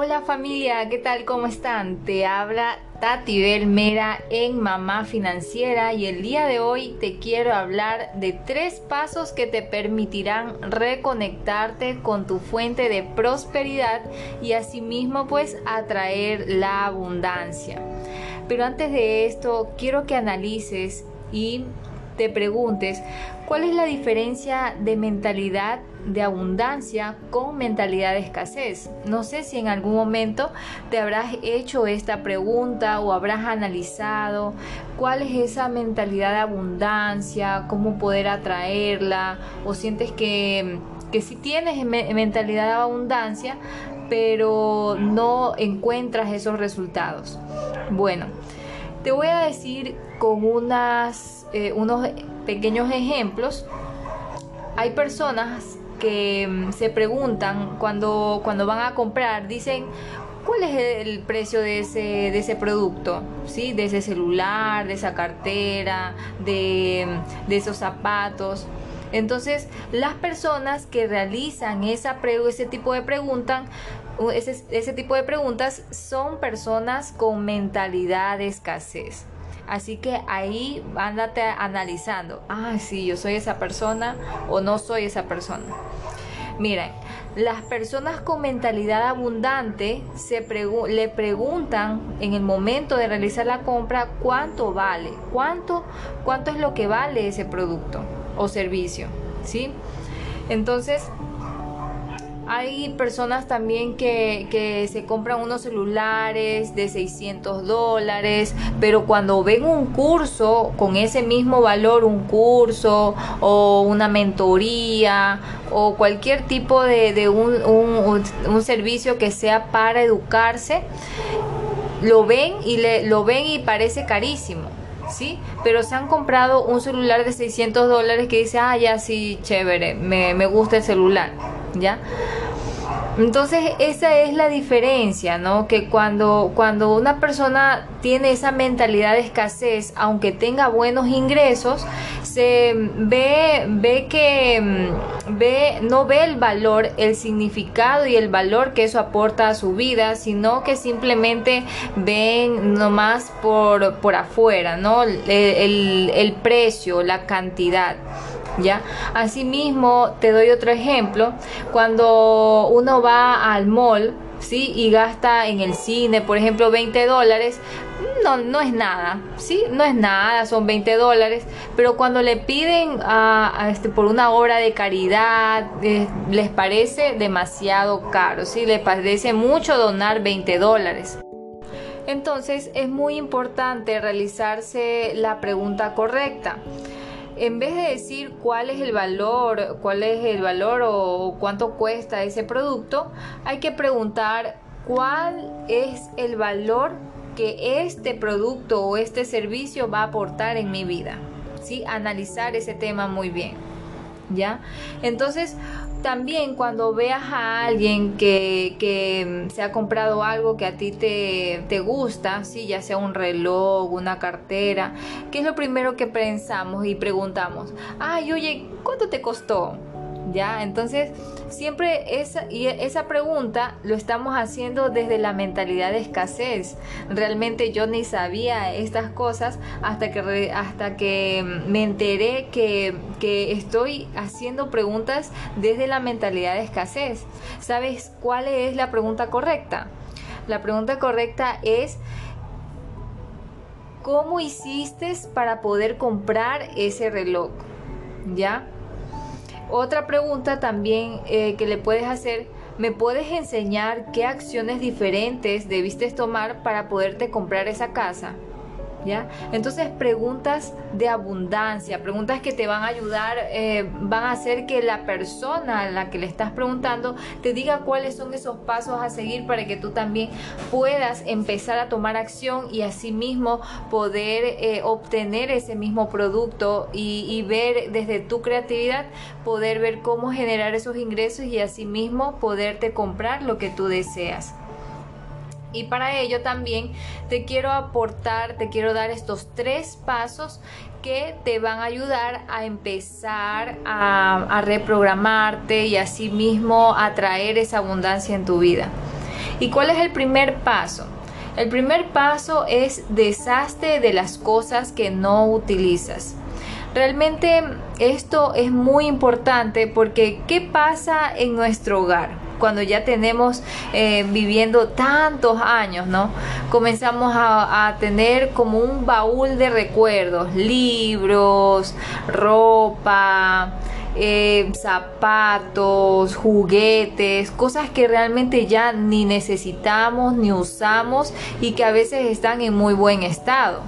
Hola familia, ¿qué tal? ¿Cómo están? Te habla Tati Belmera en Mamá Financiera y el día de hoy te quiero hablar de tres pasos que te permitirán reconectarte con tu fuente de prosperidad y asimismo pues atraer la abundancia. Pero antes de esto quiero que analices y te preguntes cuál es la diferencia de mentalidad de abundancia con mentalidad de escasez. No sé si en algún momento te habrás hecho esta pregunta o habrás analizado cuál es esa mentalidad de abundancia, cómo poder atraerla o sientes que, que si tienes mentalidad de abundancia pero no encuentras esos resultados. Bueno, te voy a decir con unas, eh, unos pequeños ejemplos. Hay personas que mm, se preguntan cuando, cuando van a comprar, dicen, ¿cuál es el precio de ese, de ese producto? ¿Sí? De ese celular, de esa cartera, de, de esos zapatos. Entonces, las personas que realizan esa ese tipo de preguntas, ese, ese tipo de preguntas son personas con mentalidad de escasez. Así que ahí ándate analizando, ah, sí, yo soy esa persona o no soy esa persona. Miren, las personas con mentalidad abundante se le preguntan en el momento de realizar la compra cuánto vale, cuánto, cuánto es lo que vale ese producto o servicio, ¿sí? Entonces, hay personas también que, se compran unos celulares de 600 dólares, pero cuando ven un curso con ese mismo valor, un curso o una mentoría o cualquier tipo de, un, un, servicio que sea para educarse, lo ven y le, lo ven y parece carísimo. ¿sí? Pero se han comprado un celular de 600 dólares que dice, ah, ya sí, chévere, me, me gusta el celular, ¿ya? Entonces esa es la diferencia, ¿no? Que cuando, cuando una persona tiene esa mentalidad de escasez, aunque tenga buenos ingresos, se ve, ve que mm, ve, no ve el valor, el significado y el valor que eso aporta a su vida, sino que simplemente ven nomás por, por afuera, ¿no? el, el precio, la cantidad. ¿Ya? Asimismo, te doy otro ejemplo, cuando uno va al mall, ¿sí? Y gasta en el cine, por ejemplo, 20 dólares, no, no es nada, ¿sí? No es nada, son 20 dólares, pero cuando le piden este, por una obra de caridad, eh, les parece demasiado caro, ¿sí? Les parece mucho donar 20 dólares. Entonces es muy importante realizarse la pregunta correcta en vez de decir cuál es el valor, cuál es el valor o cuánto cuesta ese producto, hay que preguntar cuál es el valor que este producto o este servicio va a aportar en mi vida. ¿Sí? Analizar ese tema muy bien. ¿Ya? Entonces, también cuando veas a alguien que, se ha comprado algo que a ti te, te gusta, ¿sí? ya sea un reloj, una cartera, ¿qué es lo primero que pensamos y preguntamos? Ay, oye, ¿cuánto te costó? ¿Ya? Entonces, siempre esa, y esa pregunta lo estamos haciendo desde la mentalidad de escasez. Realmente yo ni sabía estas cosas hasta que, hasta que me enteré que, que estoy haciendo preguntas desde la mentalidad de escasez. ¿Sabes cuál es la pregunta correcta? La pregunta correcta es... ¿Cómo hiciste para poder comprar ese reloj? ¿Ya? Otra pregunta también eh, que le puedes hacer, ¿me puedes enseñar qué acciones diferentes debiste tomar para poderte comprar esa casa? Entonces preguntas de abundancia, preguntas que te van a ayudar, eh, van a hacer que la persona a la que le estás preguntando te diga cuáles son esos pasos a seguir para que tú también puedas empezar a tomar acción y asimismo poder eh, obtener ese mismo producto y, y ver desde tu creatividad, poder ver cómo generar esos ingresos y asimismo poderte comprar lo que tú deseas. Y para ello también te quiero aportar, te quiero dar estos tres pasos que te van a ayudar a empezar a, reprogramarte y asimismo a traer esa abundancia en tu vida. ¿Y cuál es el primer paso? El primer paso es deshazte de las cosas que no utilizas. Realmente esto es muy importante porque ¿qué pasa en nuestro hogar? Cuando ya tenemos eh, viviendo tantos años, ¿no? Comenzamos a, tener como un baúl de recuerdos, libros, ropa, eh, zapatos, juguetes, cosas que realmente ya ni necesitamos ni usamos y que a veces están en muy buen estado.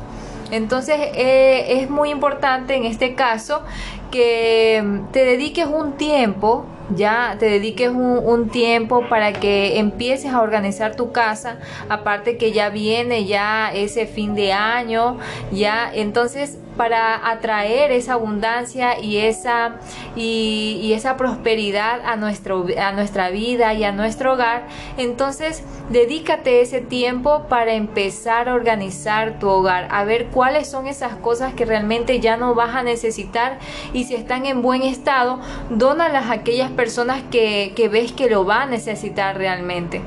Entonces eh, es muy importante en este caso que te dediques un tiempo ya te dediques un, tiempo para que empieces a organizar tu casa, aparte que ya viene ya ese fin de año, ya entonces para atraer esa abundancia y esa, y, esa prosperidad a, nuestro, a nuestra vida y a nuestro hogar, entonces dedícate ese tiempo para empezar a organizar tu hogar, a ver cuáles son esas cosas que realmente ya no vas a necesitar y si están en buen estado, dónalas a aquellas personas que, que ves que lo va a necesitar realmente.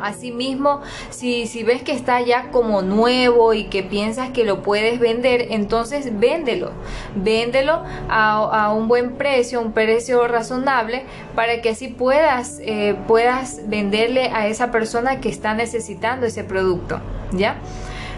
Asimismo, si, si ves que está ya como nuevo y que piensas que lo puedes vender, entonces véndelo. Véndelo a, un buen precio, un precio razonable, para que así puedas, eh, puedas venderle a esa persona que está necesitando ese producto. ¿Ya?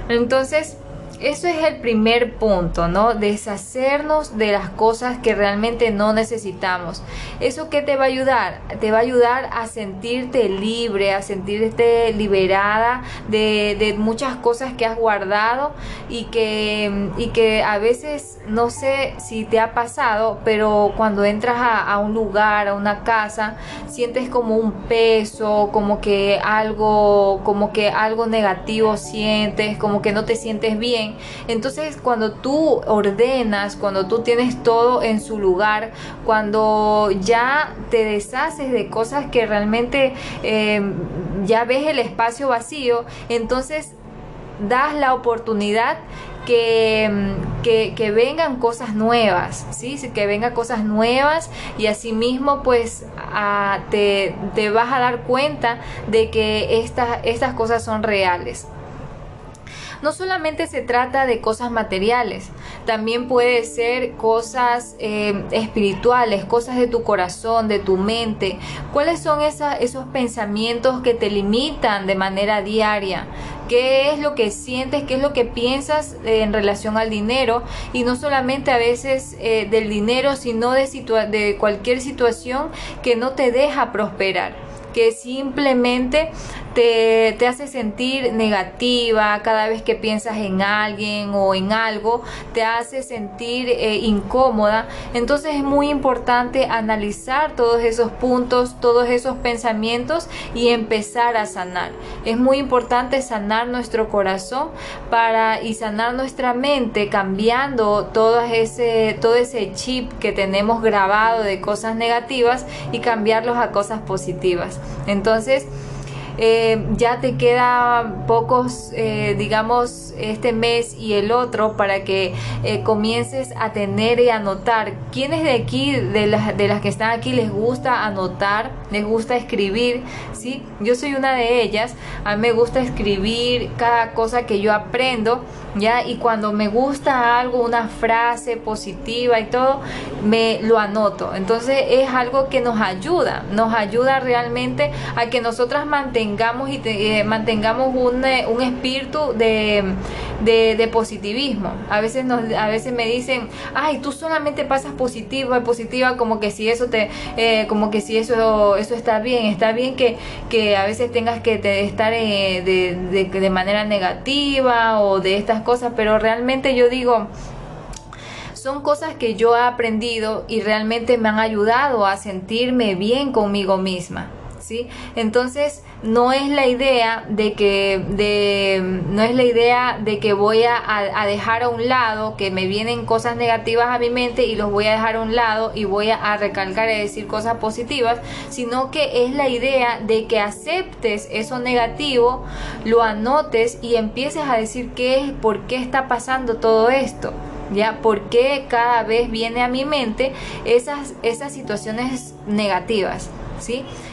Entonces, eso es el primer punto, ¿no? Deshacernos de las cosas que realmente no necesitamos. ¿Eso qué te va a ayudar? Te va a ayudar a sentirte libre, a sentirte liberada de, muchas cosas que has guardado y que, y que a veces, no sé si te ha pasado, pero cuando entras a, un lugar, a una casa, sientes como un peso, como que algo, como que algo negativo sientes, como que no te sientes bien entonces cuando tú ordenas, cuando tú tienes todo en su lugar, cuando ya te deshaces de cosas que realmente em, ya ves el espacio vacío, entonces das la oportunidad que, que, vengan cosas nuevas, ¿sí? que vengan cosas nuevas y asimismo pues te, te, vas a dar cuenta de que estas cosas son reales no solamente se trata de cosas materiales, también puede ser cosas eh, espirituales, cosas de tu corazón, de tu mente. ¿Cuáles son esos pensamientos que te limitan de manera diaria? qué es lo que sientes, qué es lo que piensas eh, en relación al dinero y no solamente a veces eh, del dinero, sino de, de cualquier situación que no te deja prosperar que simplemente te, hace sentir negativa cada vez que piensas en alguien o en algo, te hace sentir eh, incómoda. Entonces es muy importante analizar todos esos puntos, todos esos pensamientos y empezar a sanar. Es muy importante sanar nuestro corazón para y sanar nuestra mente cambiando todo ese, todo ese chip que tenemos grabado de cosas negativas y cambiarlos a cosas positivas. Entonces, eh, ya te queda pocos, eh, digamos, este mes y el otro para que eh, comiences a tener y anotar. ¿Quiénes de aquí, de las, de las que están aquí, les gusta anotar, les gusta escribir? ¿sí? Yo soy una de ellas, a mí me gusta escribir cada cosa que yo aprendo, ¿ya? Y cuando me gusta algo, una frase positiva y todo, me lo anoto. Entonces es algo que nos ayuda, nos ayuda realmente a que nosotras mantengamos y eh, mantengamos un, eh, un espíritu de, de, positivismo. A veces, nos, a veces me dicen, ay, tú solamente pasas positiva, positiva, como que si eso te, eh, como que si eso, eso está bien, está bien que, que a veces tengas que estar de, de, de manera negativa o de estas cosas, pero realmente yo digo, son cosas que yo he aprendido y realmente me han ayudado a sentirme bien conmigo misma. Entonces, no es la idea de que no es la idea de que voy a, dejar a un lado que me vienen cosas negativas a mi mente y los voy a dejar a un lado y voy a, recalcar y decir cosas positivas sino que es la idea de que aceptes eso negativo lo anotes y empieces a decir qué es por qué está pasando todo esto ya por qué cada vez viene a mi mente esas esas situaciones negativas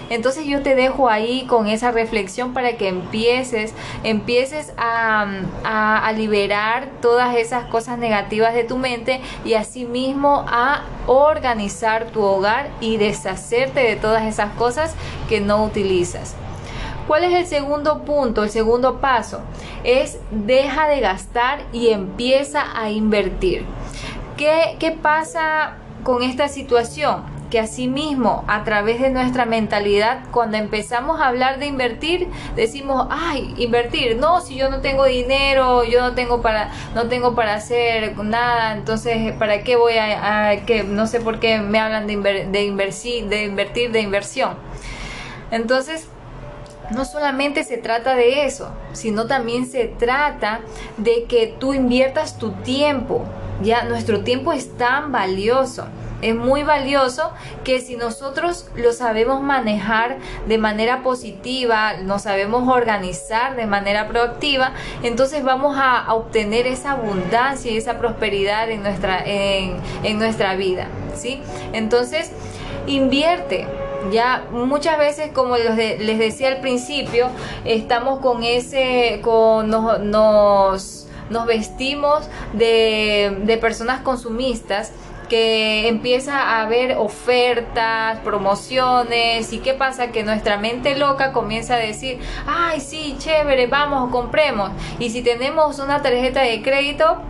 Entonces yo te dejo ahí con esa reflexión para que empieces, empieces a, liberar todas esas cosas negativas de tu mente y asimismo a organizar tu hogar y deshacerte de todas esas cosas que no utilizas. ¿Cuál es el segundo punto, el segundo paso? Es deja de gastar y empieza a invertir. ¿Qué, qué pasa con esta situación? Que asimismo a través de nuestra mentalidad cuando empezamos a hablar de invertir decimos ay invertir no si yo no tengo dinero yo no tengo para no tengo para hacer nada entonces para qué voy a, que no sé por qué me hablan de, de, de invertir de inversión entonces no solamente se trata de eso, sino también se trata de que tú inviertas tu tiempo. Ya nuestro tiempo es tan valioso es muy valioso que si nosotros lo sabemos manejar de manera positiva, nos sabemos organizar de manera proactiva, entonces vamos a, obtener esa abundancia y esa prosperidad en nuestra, en, nuestra vida. ¿sí? Entonces, invierte. Ya muchas veces, como les decía al principio, estamos con ese, con nos, nos, vestimos de, de personas consumistas que empieza a haber ofertas, promociones y qué pasa que nuestra mente loca comienza a decir, ay sí, chévere, vamos, compremos. Y si tenemos una tarjeta de crédito,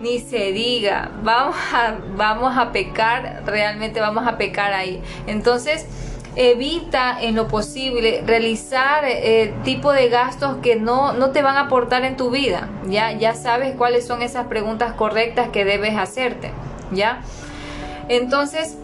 ni se diga, vamos a, vamos a pecar, realmente vamos a pecar ahí. Entonces, evita en lo posible realizar eh, tipo de gastos que no, no te van a aportar en tu vida. Ya, ya sabes cuáles son esas preguntas correctas que debes hacerte. ¿Ya? Entonces,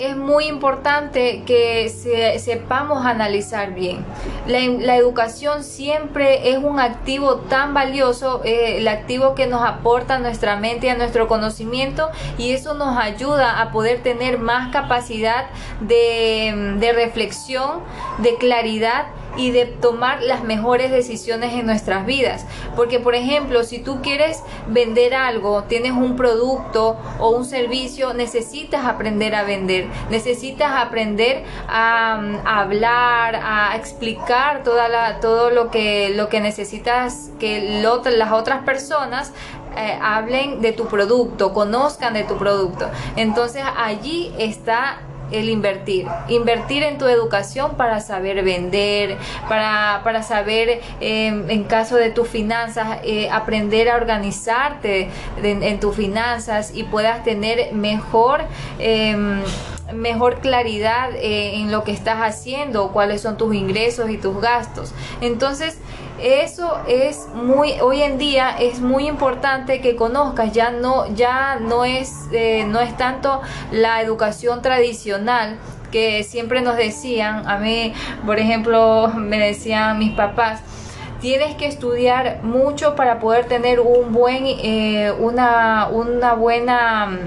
es muy importante que sepamos analizar bien. La, educación siempre es un activo tan valioso, eh, el activo que nos aporta a nuestra mente y a nuestro conocimiento y eso nos ayuda a poder tener más capacidad de reflexión, de claridad y de tomar las mejores decisiones en nuestras vidas. Porque, por ejemplo, si tú quieres vender algo, tienes un producto o un servicio, necesitas aprender a vender, necesitas aprender a, hablar, a explicar toda la, todo lo que, lo que necesitas que las otras personas eh, hablen de tu producto, conozcan de tu producto. Entonces allí está el invertir. Invertir en tu educación para saber vender, para, para saber em, en caso de tus finanzas, eh, aprender a organizarte en tus finanzas y puedas tener mejor... Em, mejor claridad eh, en lo que estás haciendo, cuáles son tus ingresos y tus gastos. Entonces, eso es muy hoy en día es muy importante que conozcas ya no ya no es eh, no es tanto la educación tradicional que siempre nos decían. A mí por ejemplo me decían mis papás tienes que estudiar mucho para poder tener un buen eh, una una buena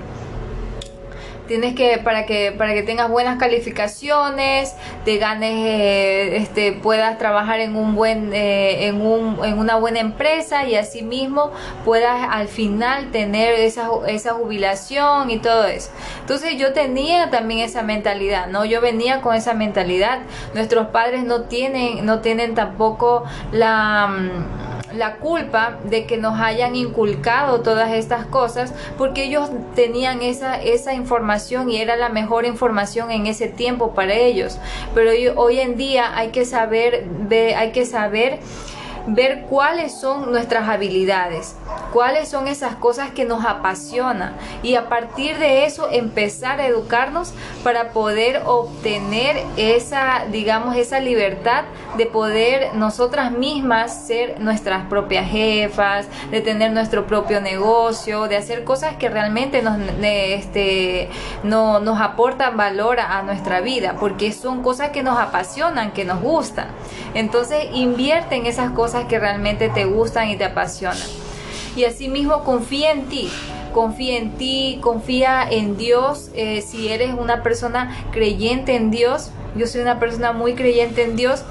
tienes que para que para que tengas buenas calificaciones te ganes eh, este puedas trabajar en un buen eh, en, un, en una buena empresa y asimismo puedas al final tener esa, esa jubilación y todo eso. Entonces yo tenía también esa mentalidad no yo venía con esa mentalidad. Nuestros padres no tienen no tienen tampoco la mm, la culpa de que nos hayan inculcado todas estas cosas porque ellos tenían esa, esa información y era la mejor información en ese tiempo para ellos. Pero hoy, en día hay que saber, hay que saber ver cuáles son nuestras habilidades, cuáles son esas cosas que nos apasionan y a partir de eso empezar a educarnos para poder obtener esa, digamos, esa libertad de poder nosotras mismas ser nuestras propias jefas, de tener nuestro propio negocio, de hacer cosas que realmente nos, este, no, nos aportan valor a, a nuestra vida, porque son cosas que nos apasionan, que nos gustan. Entonces invierte en esas cosas que realmente te gustan y te apasionan. Y asimismo confía en ti, confía en ti, confía en Dios. Eh, si eres una persona creyente en Dios, yo soy una persona muy creyente en Dios.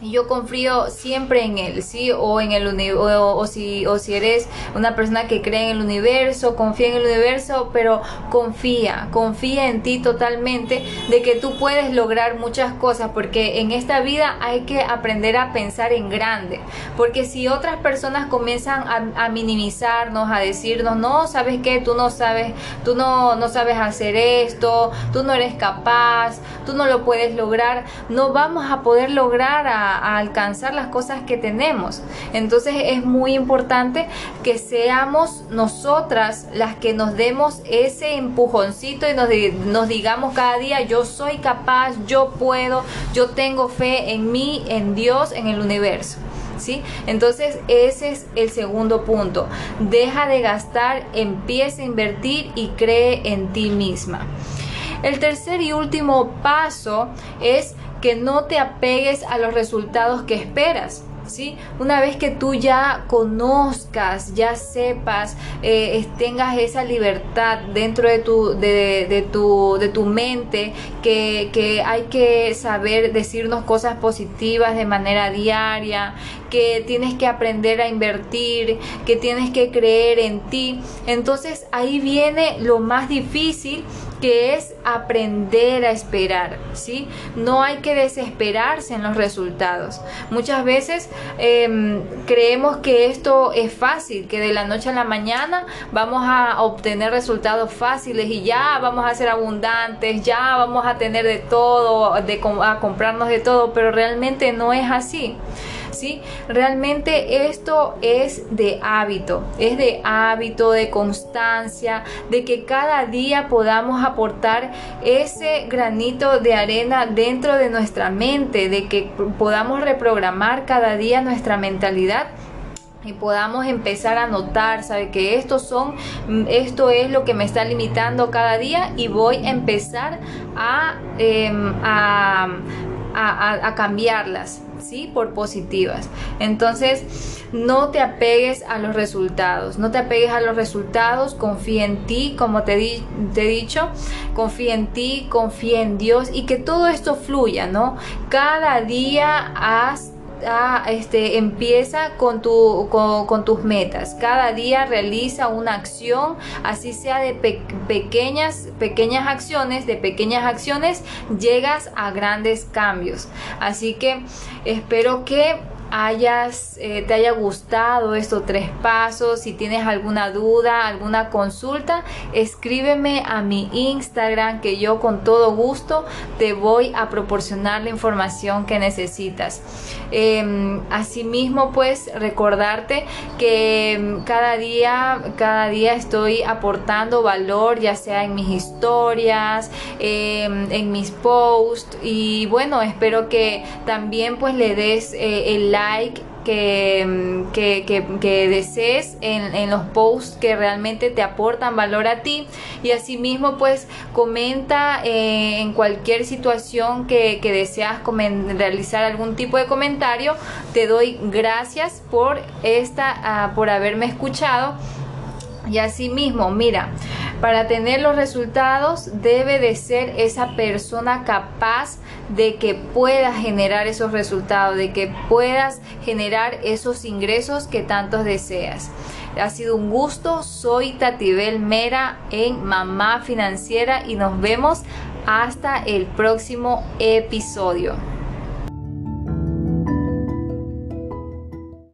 Yo confío siempre en él, ¿sí? O en el o, o, si o si eres una persona que cree en el universo, confía en el universo, pero confía, confía en ti totalmente de que tú puedes lograr muchas cosas, porque en esta vida hay que aprender a pensar en grande, porque si otras personas comienzan a, minimizarnos, a decirnos, "No, sabes qué, tú no sabes, tú no no sabes hacer esto, tú no eres capaz, tú no lo puedes lograr", no vamos a poder lograr alcanzar las cosas que tenemos. Entonces es muy importante que seamos nosotras las que nos demos ese empujoncito y nos, nos digamos cada día, yo soy capaz, yo puedo, yo tengo fe en mí, en Dios, en el universo. ¿Sí? Entonces ese es el segundo punto. Deja de gastar, empieza a invertir y cree en ti misma. El tercer y último paso es que no te apegues a los resultados que esperas. ¿Sí? Una vez que tú ya conozcas, ya sepas, eh, tengas esa libertad dentro de tu, de, tu, de tu mente, que, que, hay que saber decirnos cosas positivas de manera diaria, que tienes que aprender a invertir, que tienes que creer en ti. Entonces ahí viene lo más difícil que es aprender a esperar, ¿sí? No hay que desesperarse en los resultados. Muchas veces em, creemos que esto es fácil, que de la noche a la mañana vamos a obtener resultados fáciles y ya vamos a ser abundantes, ya vamos a tener de todo, de, a comprarnos de todo, pero realmente no es así. ¿Sí? Realmente esto es de hábito, es de hábito, de constancia, de que cada día podamos aportar ese granito de arena dentro de nuestra mente, de que podamos reprogramar cada día nuestra mentalidad y podamos empezar a notar, sabe que estos son, esto es lo que me está limitando cada día y voy a empezar a, em, a, a cambiarlas. ¿Sí? Por positivas. Entonces, no te apegues a los resultados, no te apegues a los resultados, confía en ti, como te, te he dicho, confía en ti, confía en Dios y que todo esto fluya, ¿no? Cada día haz este, empieza con, tu, con, tus metas. Cada día realiza una acción, así sea de pequeñas, pequeñas acciones, de pequeñas acciones llegas a grandes cambios. Así que espero que hayas, eh, te haya gustado estos tres pasos. Si tienes alguna duda, alguna consulta, escríbeme a mi Instagram que yo con todo gusto te voy a proporcionar la información que necesitas. Em, asimismo, pues recordarte que em, cada día, cada día estoy aportando valor, ya sea en mis historias, em, en mis posts y bueno, espero que también pues le des eh, el like que, que, desees en, los posts que realmente te aportan valor a ti. Y asimismo pues comenta eh, en cualquier situación que, deseas realizar algún tipo de comentario. Te doy gracias por esta ah, por haberme escuchado. Y asimismo mira para tener los resultados debe de ser esa persona capaz de que pueda generar esos resultados, de que puedas generar esos ingresos que tantos deseas. Ha sido un gusto, soy Tatibel Mera en Mamá Financiera y nos vemos hasta el próximo episodio.